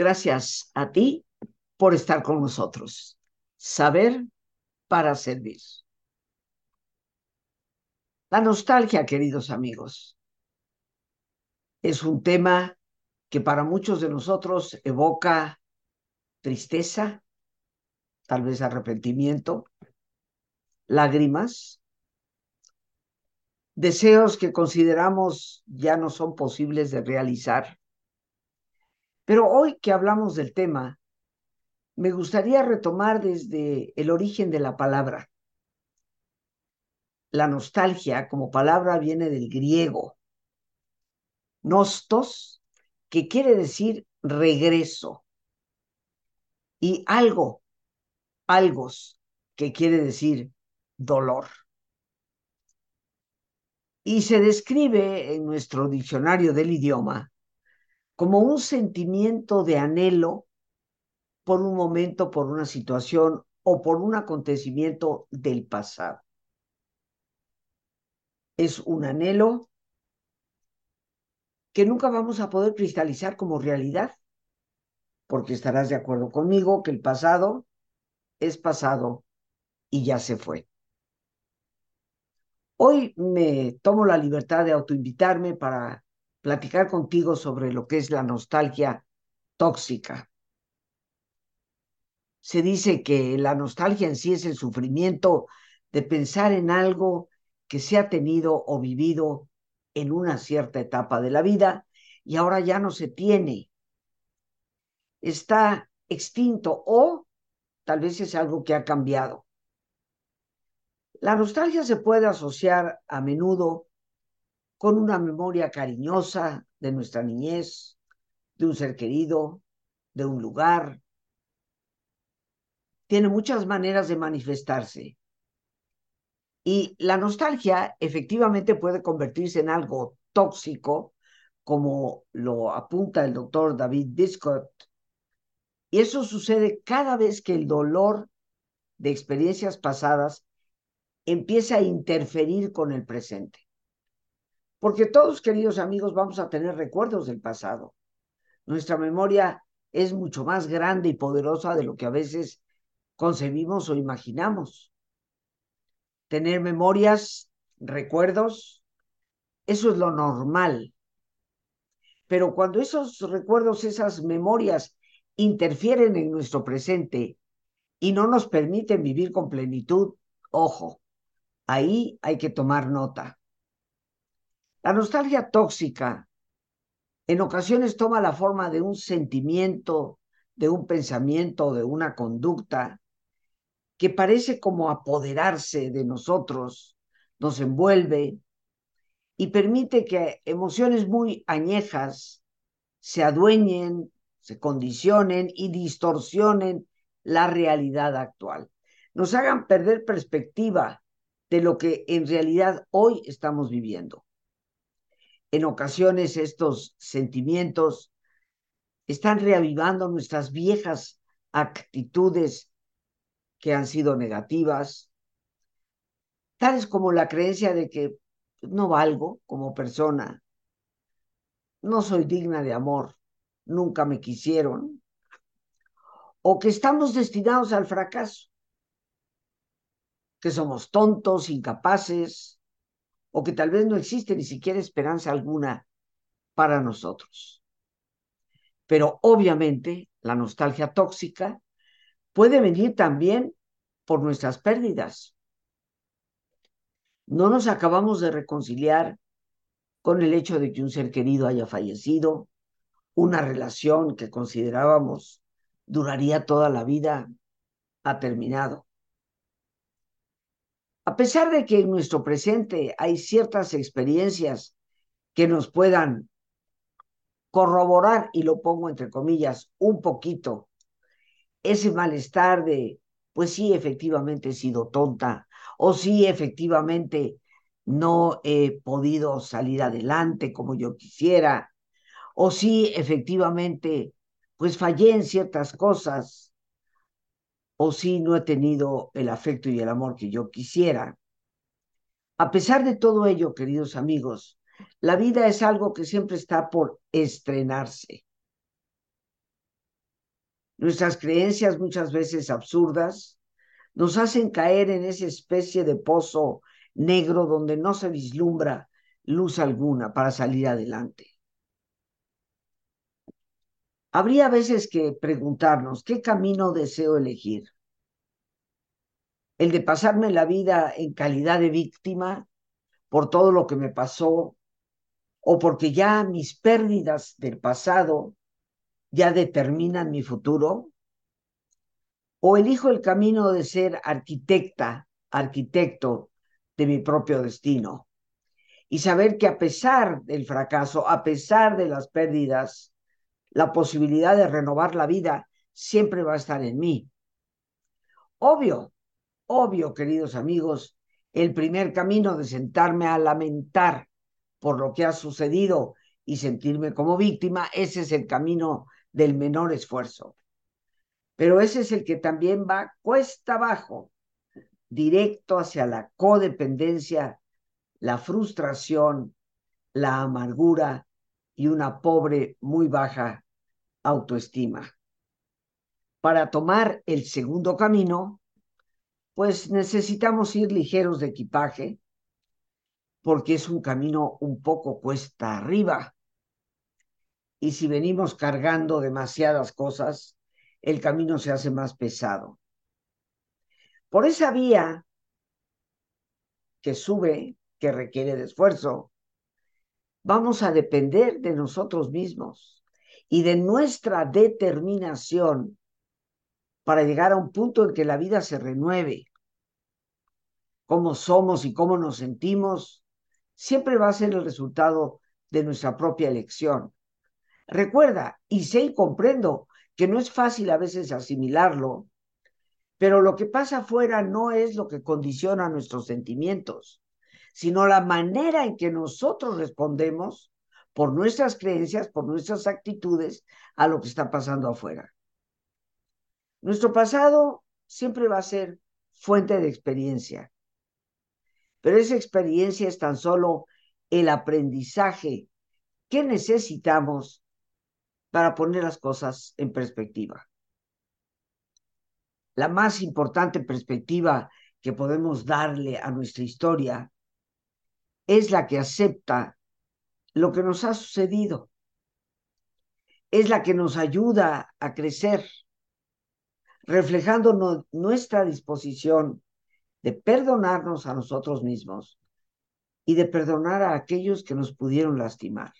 Gracias a ti por estar con nosotros. Saber para servir. La nostalgia, queridos amigos, es un tema que para muchos de nosotros evoca tristeza, tal vez arrepentimiento, lágrimas, deseos que consideramos ya no son posibles de realizar. Pero hoy que hablamos del tema, me gustaría retomar desde el origen de la palabra. La nostalgia como palabra viene del griego, nostos, que quiere decir regreso, y algo, algos, que quiere decir dolor. Y se describe en nuestro diccionario del idioma como un sentimiento de anhelo por un momento, por una situación o por un acontecimiento del pasado. Es un anhelo que nunca vamos a poder cristalizar como realidad, porque estarás de acuerdo conmigo que el pasado es pasado y ya se fue. Hoy me tomo la libertad de autoinvitarme para platicar contigo sobre lo que es la nostalgia tóxica. Se dice que la nostalgia en sí es el sufrimiento de pensar en algo que se ha tenido o vivido en una cierta etapa de la vida y ahora ya no se tiene. Está extinto o tal vez es algo que ha cambiado. La nostalgia se puede asociar a menudo con una memoria cariñosa de nuestra niñez, de un ser querido, de un lugar. Tiene muchas maneras de manifestarse. Y la nostalgia efectivamente puede convertirse en algo tóxico, como lo apunta el doctor David Biscott. Y eso sucede cada vez que el dolor de experiencias pasadas empieza a interferir con el presente. Porque todos, queridos amigos, vamos a tener recuerdos del pasado. Nuestra memoria es mucho más grande y poderosa de lo que a veces concebimos o imaginamos. Tener memorias, recuerdos, eso es lo normal. Pero cuando esos recuerdos, esas memorias interfieren en nuestro presente y no nos permiten vivir con plenitud, ojo, Ahí hay que tomar nota. La nostalgia tóxica en ocasiones toma la forma de un sentimiento, de un pensamiento, de una conducta que parece como apoderarse de nosotros, nos envuelve y permite que emociones muy añejas se adueñen, se condicionen y distorsionen la realidad actual. Nos hagan perder perspectiva de lo que en realidad hoy estamos viviendo. En ocasiones estos sentimientos están reavivando nuestras viejas actitudes que han sido negativas, tales como la creencia de que no valgo como persona, no soy digna de amor, nunca me quisieron, o que estamos destinados al fracaso que somos tontos, incapaces, o que tal vez no existe ni siquiera esperanza alguna para nosotros. Pero obviamente la nostalgia tóxica puede venir también por nuestras pérdidas. No nos acabamos de reconciliar con el hecho de que un ser querido haya fallecido, una relación que considerábamos duraría toda la vida ha terminado. A pesar de que en nuestro presente hay ciertas experiencias que nos puedan corroborar, y lo pongo entre comillas, un poquito, ese malestar de, pues sí, efectivamente he sido tonta, o sí, efectivamente no he podido salir adelante como yo quisiera, o sí, efectivamente, pues fallé en ciertas cosas, o si no he tenido el afecto y el amor que yo quisiera. A pesar de todo ello, queridos amigos, la vida es algo que siempre está por estrenarse. Nuestras creencias muchas veces absurdas nos hacen caer en esa especie de pozo negro donde no se vislumbra luz alguna para salir adelante. Habría veces que preguntarnos, ¿qué camino deseo elegir? ¿El de pasarme la vida en calidad de víctima por todo lo que me pasó o porque ya mis pérdidas del pasado ya determinan mi futuro? ¿O elijo el camino de ser arquitecta, arquitecto de mi propio destino? Y saber que a pesar del fracaso, a pesar de las pérdidas, la posibilidad de renovar la vida siempre va a estar en mí. Obvio, obvio, queridos amigos, el primer camino de sentarme a lamentar por lo que ha sucedido y sentirme como víctima, ese es el camino del menor esfuerzo. Pero ese es el que también va cuesta abajo, directo hacia la codependencia, la frustración, la amargura y una pobre, muy baja autoestima. Para tomar el segundo camino, pues necesitamos ir ligeros de equipaje, porque es un camino un poco cuesta arriba. Y si venimos cargando demasiadas cosas, el camino se hace más pesado. Por esa vía que sube, que requiere de esfuerzo, vamos a depender de nosotros mismos y de nuestra determinación para llegar a un punto en que la vida se renueve. Cómo somos y cómo nos sentimos siempre va a ser el resultado de nuestra propia elección. Recuerda, y sé y comprendo que no es fácil a veces asimilarlo, pero lo que pasa afuera no es lo que condiciona nuestros sentimientos, sino la manera en que nosotros respondemos por nuestras creencias, por nuestras actitudes a lo que está pasando afuera. Nuestro pasado siempre va a ser fuente de experiencia, pero esa experiencia es tan solo el aprendizaje que necesitamos para poner las cosas en perspectiva. La más importante perspectiva que podemos darle a nuestra historia es la que acepta lo que nos ha sucedido. Es la que nos ayuda a crecer, reflejando nuestra disposición de perdonarnos a nosotros mismos y de perdonar a aquellos que nos pudieron lastimar.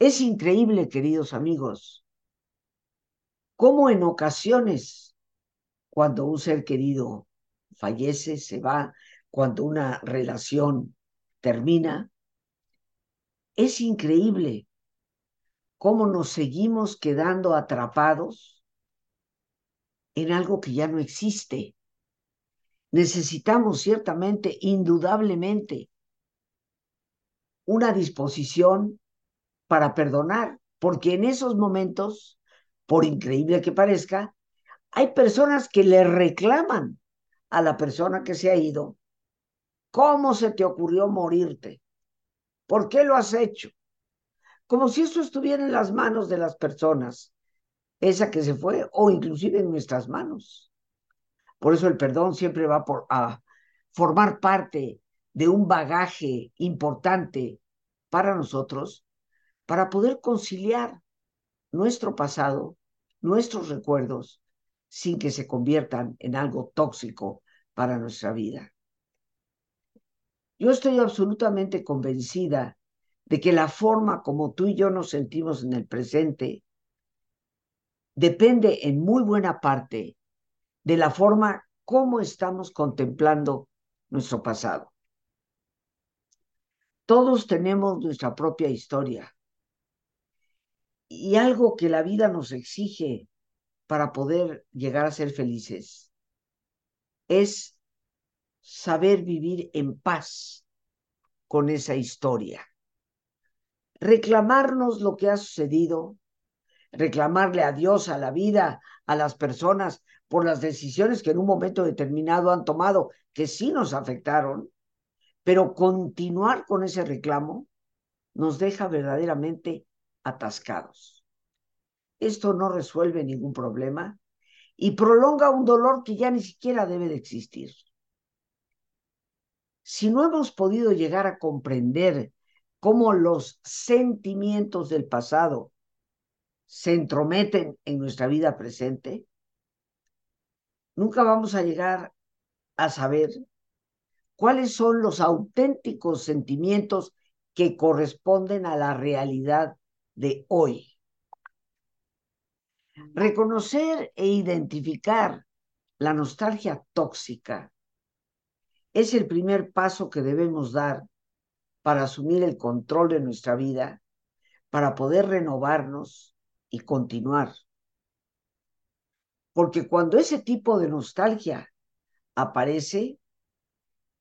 Es increíble, queridos amigos, cómo en ocasiones, cuando un ser querido fallece, se va, cuando una relación termina, es increíble cómo nos seguimos quedando atrapados en algo que ya no existe. Necesitamos ciertamente, indudablemente, una disposición para perdonar, porque en esos momentos, por increíble que parezca, hay personas que le reclaman a la persona que se ha ido, ¿cómo se te ocurrió morirte? ¿Por qué lo has hecho? Como si eso estuviera en las manos de las personas, esa que se fue, o inclusive en nuestras manos. Por eso el perdón siempre va a formar parte de un bagaje importante para nosotros para poder conciliar nuestro pasado, nuestros recuerdos, sin que se conviertan en algo tóxico para nuestra vida. Yo estoy absolutamente convencida de que la forma como tú y yo nos sentimos en el presente depende en muy buena parte de la forma como estamos contemplando nuestro pasado. Todos tenemos nuestra propia historia y algo que la vida nos exige para poder llegar a ser felices es saber vivir en paz con esa historia. Reclamarnos lo que ha sucedido, reclamarle a Dios, a la vida, a las personas por las decisiones que en un momento determinado han tomado, que sí nos afectaron, pero continuar con ese reclamo nos deja verdaderamente atascados. esto no resuelve ningún problema y prolonga un dolor que ya ni siquiera debe de existir. Si no hemos podido llegar a comprender cómo los sentimientos del pasado se entrometen en nuestra vida presente, nunca vamos a llegar a saber cuáles son los auténticos sentimientos que corresponden a la realidad de hoy. Reconocer e identificar la nostalgia tóxica es el primer paso que debemos dar para asumir el control de nuestra vida, para poder renovarnos y continuar. Porque cuando ese tipo de nostalgia aparece,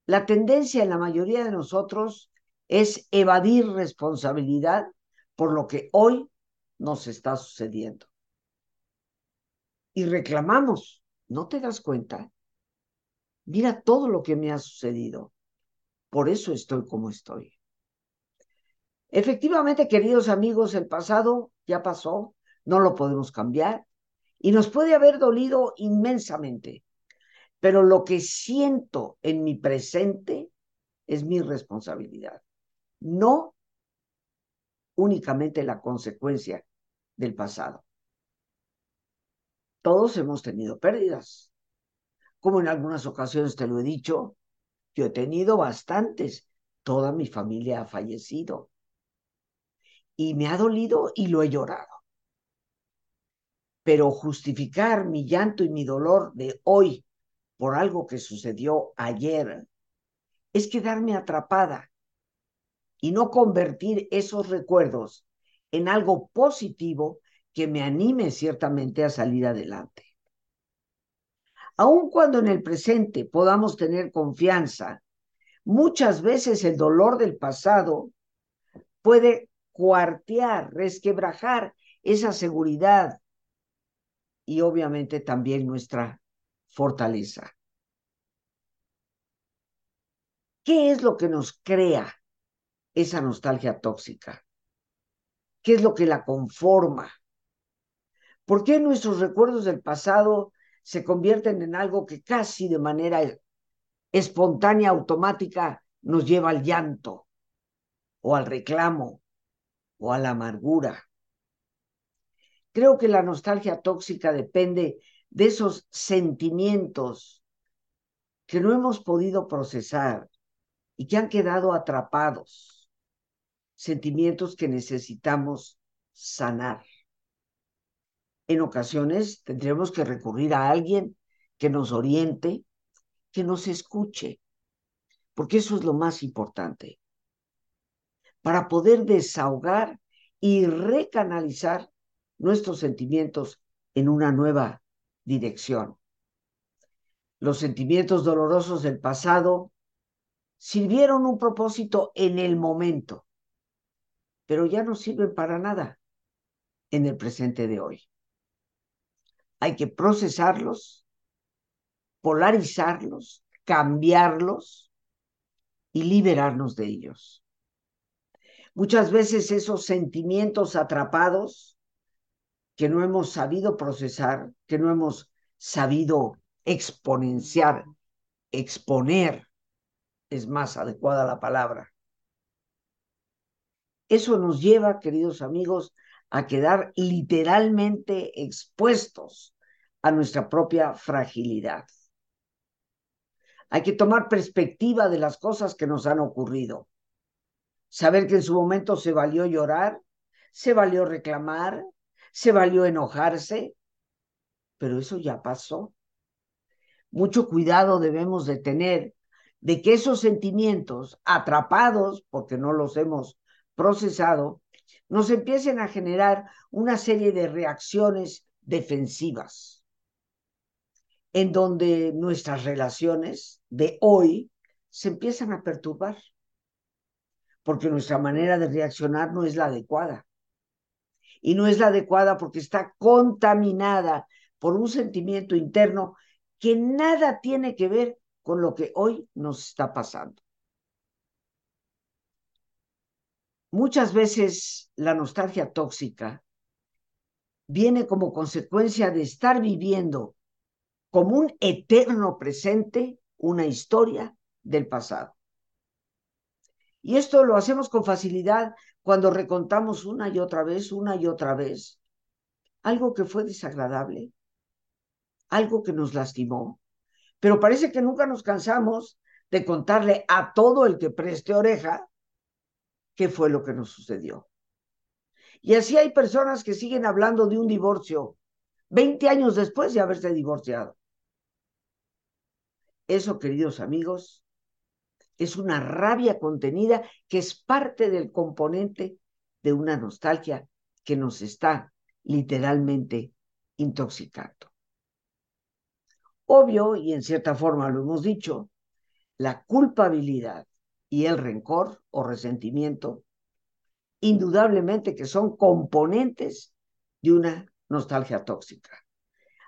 la tendencia en la mayoría de nosotros es evadir responsabilidad por lo que hoy nos está sucediendo. Y reclamamos, ¿no te das cuenta? Mira todo lo que me ha sucedido. Por eso estoy como estoy. Efectivamente, queridos amigos, el pasado ya pasó, no lo podemos cambiar y nos puede haber dolido inmensamente, pero lo que siento en mi presente es mi responsabilidad, no únicamente la consecuencia del pasado. Todos hemos tenido pérdidas. Como en algunas ocasiones te lo he dicho, yo he tenido bastantes. Toda mi familia ha fallecido y me ha dolido y lo he llorado. Pero justificar mi llanto y mi dolor de hoy por algo que sucedió ayer es quedarme atrapada y no convertir esos recuerdos en algo positivo que me anime ciertamente a salir adelante. Aun cuando en el presente podamos tener confianza, muchas veces el dolor del pasado puede cuartear, resquebrajar esa seguridad y obviamente también nuestra fortaleza. ¿Qué es lo que nos crea esa nostalgia tóxica? ¿Qué es lo que la conforma? ¿Por qué nuestros recuerdos del pasado se convierten en algo que casi de manera espontánea, automática, nos lleva al llanto o al reclamo o a la amargura. Creo que la nostalgia tóxica depende de esos sentimientos que no hemos podido procesar y que han quedado atrapados, sentimientos que necesitamos sanar. En ocasiones tendremos que recurrir a alguien que nos oriente, que nos escuche, porque eso es lo más importante para poder desahogar y recanalizar nuestros sentimientos en una nueva dirección. Los sentimientos dolorosos del pasado sirvieron un propósito en el momento, pero ya no sirven para nada en el presente de hoy. Hay que procesarlos, polarizarlos, cambiarlos y liberarnos de ellos. Muchas veces esos sentimientos atrapados que no hemos sabido procesar, que no hemos sabido exponenciar, exponer, es más adecuada la palabra. Eso nos lleva, queridos amigos, a quedar literalmente expuestos a nuestra propia fragilidad. Hay que tomar perspectiva de las cosas que nos han ocurrido saber que en su momento se valió llorar, se valió reclamar, se valió enojarse, pero eso ya pasó. Mucho cuidado debemos de tener de que esos sentimientos atrapados, porque no los hemos procesado, nos empiecen a generar una serie de reacciones defensivas, en donde nuestras relaciones de hoy se empiezan a perturbar porque nuestra manera de reaccionar no es la adecuada. Y no es la adecuada porque está contaminada por un sentimiento interno que nada tiene que ver con lo que hoy nos está pasando. Muchas veces la nostalgia tóxica viene como consecuencia de estar viviendo como un eterno presente una historia del pasado. Y esto lo hacemos con facilidad cuando recontamos una y otra vez, una y otra vez, algo que fue desagradable, algo que nos lastimó, pero parece que nunca nos cansamos de contarle a todo el que preste oreja qué fue lo que nos sucedió. Y así hay personas que siguen hablando de un divorcio 20 años después de haberse divorciado. Eso, queridos amigos, es una rabia contenida que es parte del componente de una nostalgia que nos está literalmente intoxicando. Obvio, y en cierta forma lo hemos dicho, la culpabilidad y el rencor o resentimiento, indudablemente que son componentes de una nostalgia tóxica.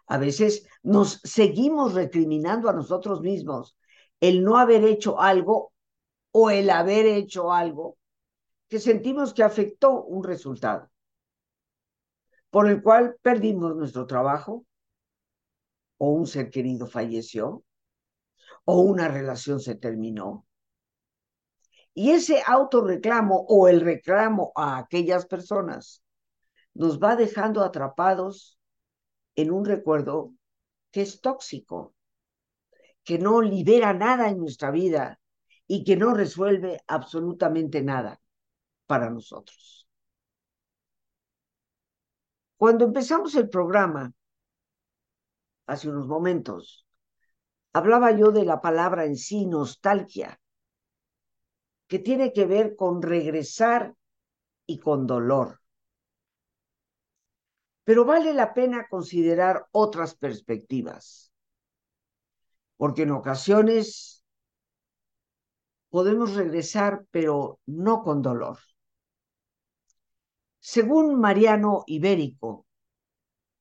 A veces nos seguimos recriminando a nosotros mismos el no haber hecho algo o el haber hecho algo que sentimos que afectó un resultado, por el cual perdimos nuestro trabajo, o un ser querido falleció, o una relación se terminó. Y ese autorreclamo o el reclamo a aquellas personas nos va dejando atrapados en un recuerdo que es tóxico, que no libera nada en nuestra vida y que no resuelve absolutamente nada para nosotros. Cuando empezamos el programa, hace unos momentos, hablaba yo de la palabra en sí, nostalgia, que tiene que ver con regresar y con dolor. Pero vale la pena considerar otras perspectivas porque en ocasiones podemos regresar, pero no con dolor. Según Mariano Ibérico,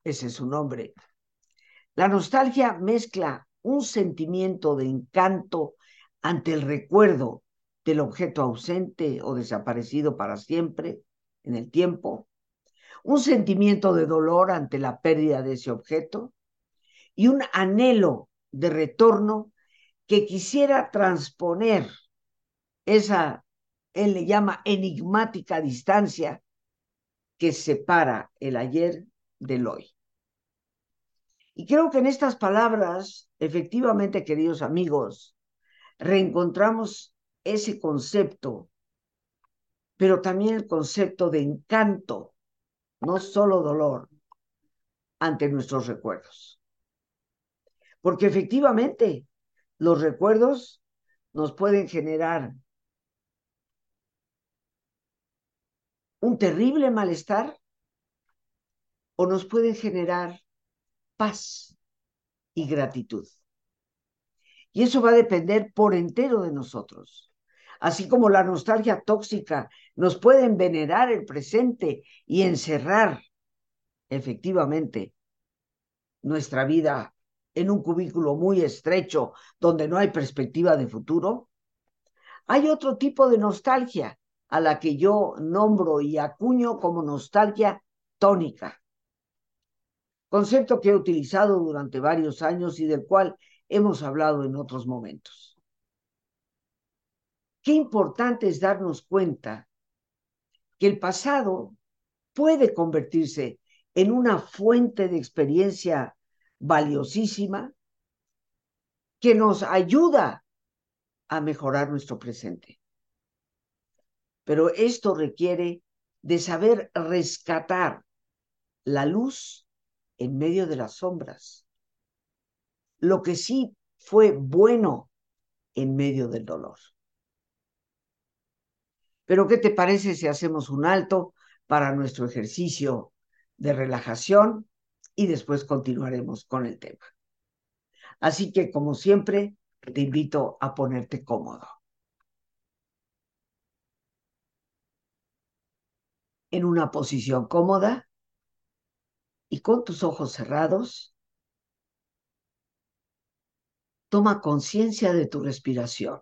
ese es su nombre, la nostalgia mezcla un sentimiento de encanto ante el recuerdo del objeto ausente o desaparecido para siempre en el tiempo, un sentimiento de dolor ante la pérdida de ese objeto y un anhelo de retorno que quisiera transponer esa, él le llama enigmática distancia que separa el ayer del hoy. Y creo que en estas palabras, efectivamente, queridos amigos, reencontramos ese concepto, pero también el concepto de encanto, no solo dolor, ante nuestros recuerdos. Porque efectivamente los recuerdos nos pueden generar un terrible malestar o nos pueden generar paz y gratitud. Y eso va a depender por entero de nosotros. Así como la nostalgia tóxica nos puede envenenar el presente y encerrar efectivamente nuestra vida en un cubículo muy estrecho donde no hay perspectiva de futuro? Hay otro tipo de nostalgia a la que yo nombro y acuño como nostalgia tónica, concepto que he utilizado durante varios años y del cual hemos hablado en otros momentos. Qué importante es darnos cuenta que el pasado puede convertirse en una fuente de experiencia valiosísima que nos ayuda a mejorar nuestro presente. Pero esto requiere de saber rescatar la luz en medio de las sombras. Lo que sí fue bueno en medio del dolor. Pero ¿qué te parece si hacemos un alto para nuestro ejercicio de relajación y después continuaremos con el tema. Así que, como siempre, te invito a ponerte cómodo. En una posición cómoda y con tus ojos cerrados, toma conciencia de tu respiración,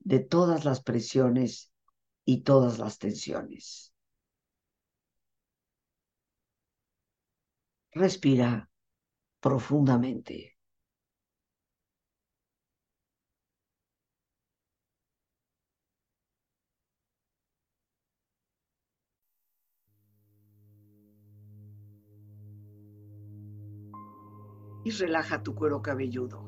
de todas las presiones y todas las tensiones. Respira profundamente. Y relaja tu cuero cabelludo.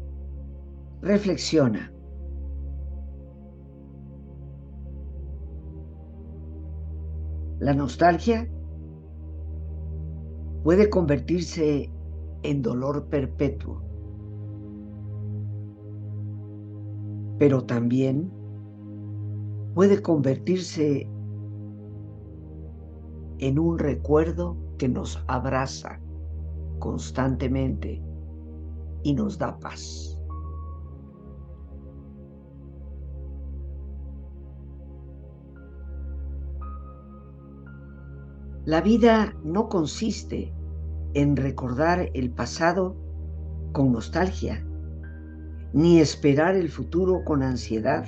reflexiona. La nostalgia puede convertirse en dolor perpetuo, pero también puede convertirse en un recuerdo que nos abraza constantemente y nos da paz. La vida no consiste en recordar el pasado con nostalgia, ni esperar el futuro con ansiedad,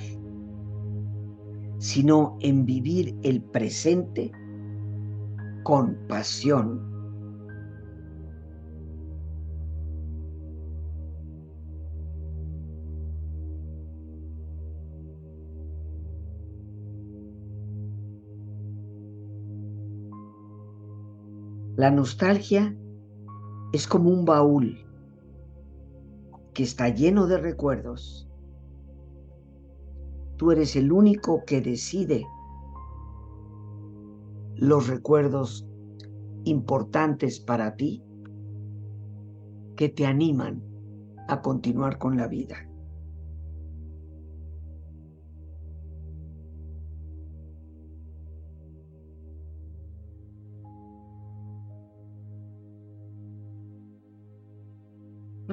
sino en vivir el presente con pasión La nostalgia es como un baúl que está lleno de recuerdos. Tú eres el único que decide los recuerdos importantes para ti que te animan a continuar con la vida.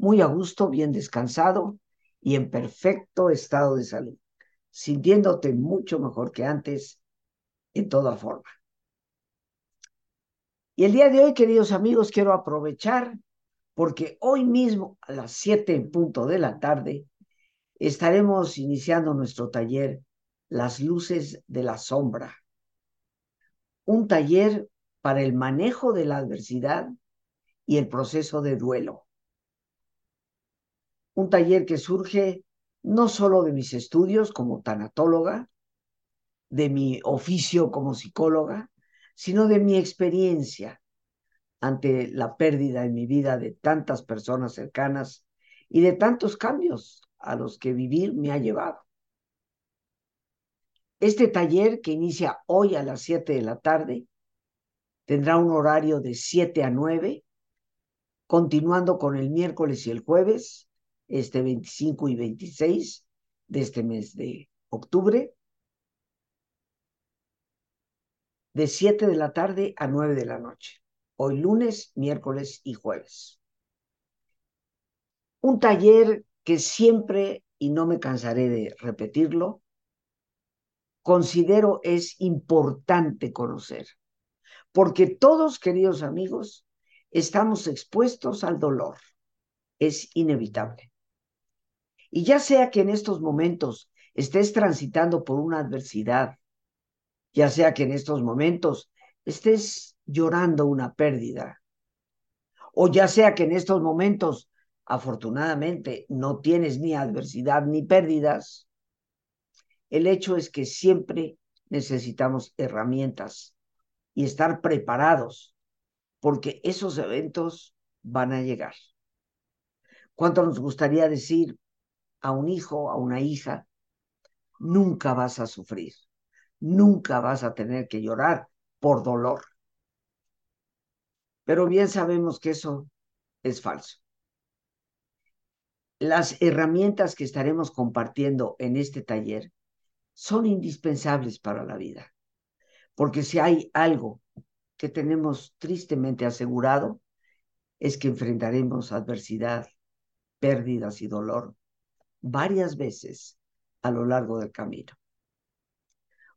muy a gusto, bien descansado y en perfecto estado de salud, sintiéndote mucho mejor que antes en toda forma. Y el día de hoy, queridos amigos, quiero aprovechar porque hoy mismo a las 7 en punto de la tarde estaremos iniciando nuestro taller Las luces de la sombra. Un taller para el manejo de la adversidad y el proceso de duelo un taller que surge no solo de mis estudios como tanatóloga, de mi oficio como psicóloga, sino de mi experiencia ante la pérdida en mi vida de tantas personas cercanas y de tantos cambios a los que vivir me ha llevado. Este taller, que inicia hoy a las 7 de la tarde, tendrá un horario de 7 a 9, continuando con el miércoles y el jueves, este 25 y 26 de este mes de octubre, de 7 de la tarde a 9 de la noche, hoy lunes, miércoles y jueves. Un taller que siempre, y no me cansaré de repetirlo, considero es importante conocer, porque todos, queridos amigos, estamos expuestos al dolor, es inevitable. Y ya sea que en estos momentos estés transitando por una adversidad, ya sea que en estos momentos estés llorando una pérdida, o ya sea que en estos momentos, afortunadamente, no tienes ni adversidad ni pérdidas, el hecho es que siempre necesitamos herramientas y estar preparados porque esos eventos van a llegar. ¿Cuánto nos gustaría decir a un hijo, a una hija, nunca vas a sufrir, nunca vas a tener que llorar por dolor? Pero bien sabemos que eso es falso. Las herramientas que estaremos compartiendo en este taller son indispensables para la vida, porque si hay algo que tenemos tristemente asegurado, es que enfrentaremos adversidad, pérdidas y dolor varias veces a lo largo del camino.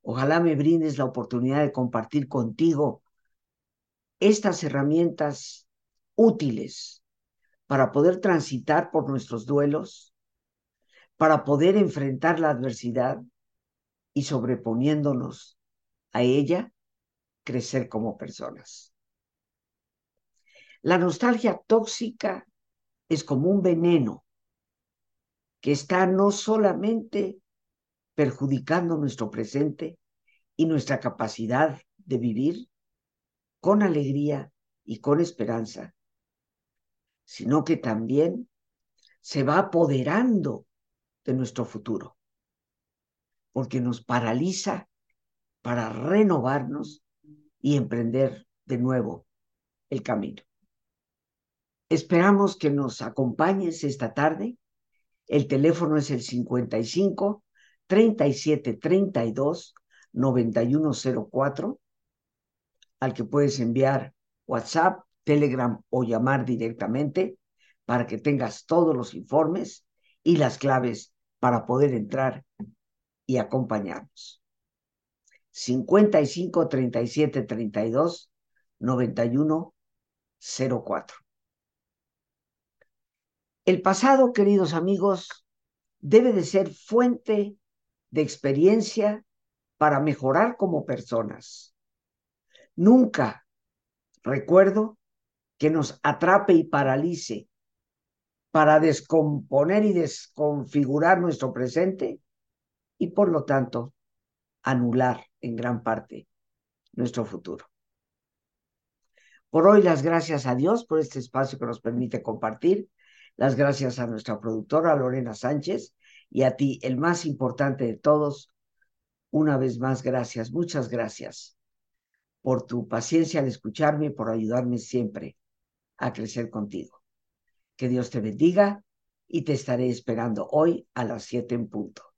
Ojalá me brindes la oportunidad de compartir contigo estas herramientas útiles para poder transitar por nuestros duelos, para poder enfrentar la adversidad y sobreponiéndonos a ella, crecer como personas. La nostalgia tóxica es como un veneno que está no solamente perjudicando nuestro presente y nuestra capacidad de vivir con alegría y con esperanza, sino que también se va apoderando de nuestro futuro, porque nos paraliza para renovarnos y emprender de nuevo el camino. Esperamos que nos acompañes esta tarde. El teléfono es el 55 37 32 9104 al que puedes enviar WhatsApp, Telegram o llamar directamente para que tengas todos los informes y las claves para poder entrar y acompañarnos. 55 37 32 91 04. El pasado, queridos amigos, debe de ser fuente de experiencia para mejorar como personas. Nunca recuerdo que nos atrape y paralice para descomponer y desconfigurar nuestro presente y por lo tanto anular en gran parte nuestro futuro. Por hoy las gracias a Dios por este espacio que nos permite compartir, las gracias a nuestra productora Lorena Sánchez y a ti, el más importante de todos, una vez más gracias, muchas gracias por tu paciencia al escucharme y por ayudarme siempre a crecer contigo. Que Dios te bendiga y te estaré esperando hoy a las siete en punto.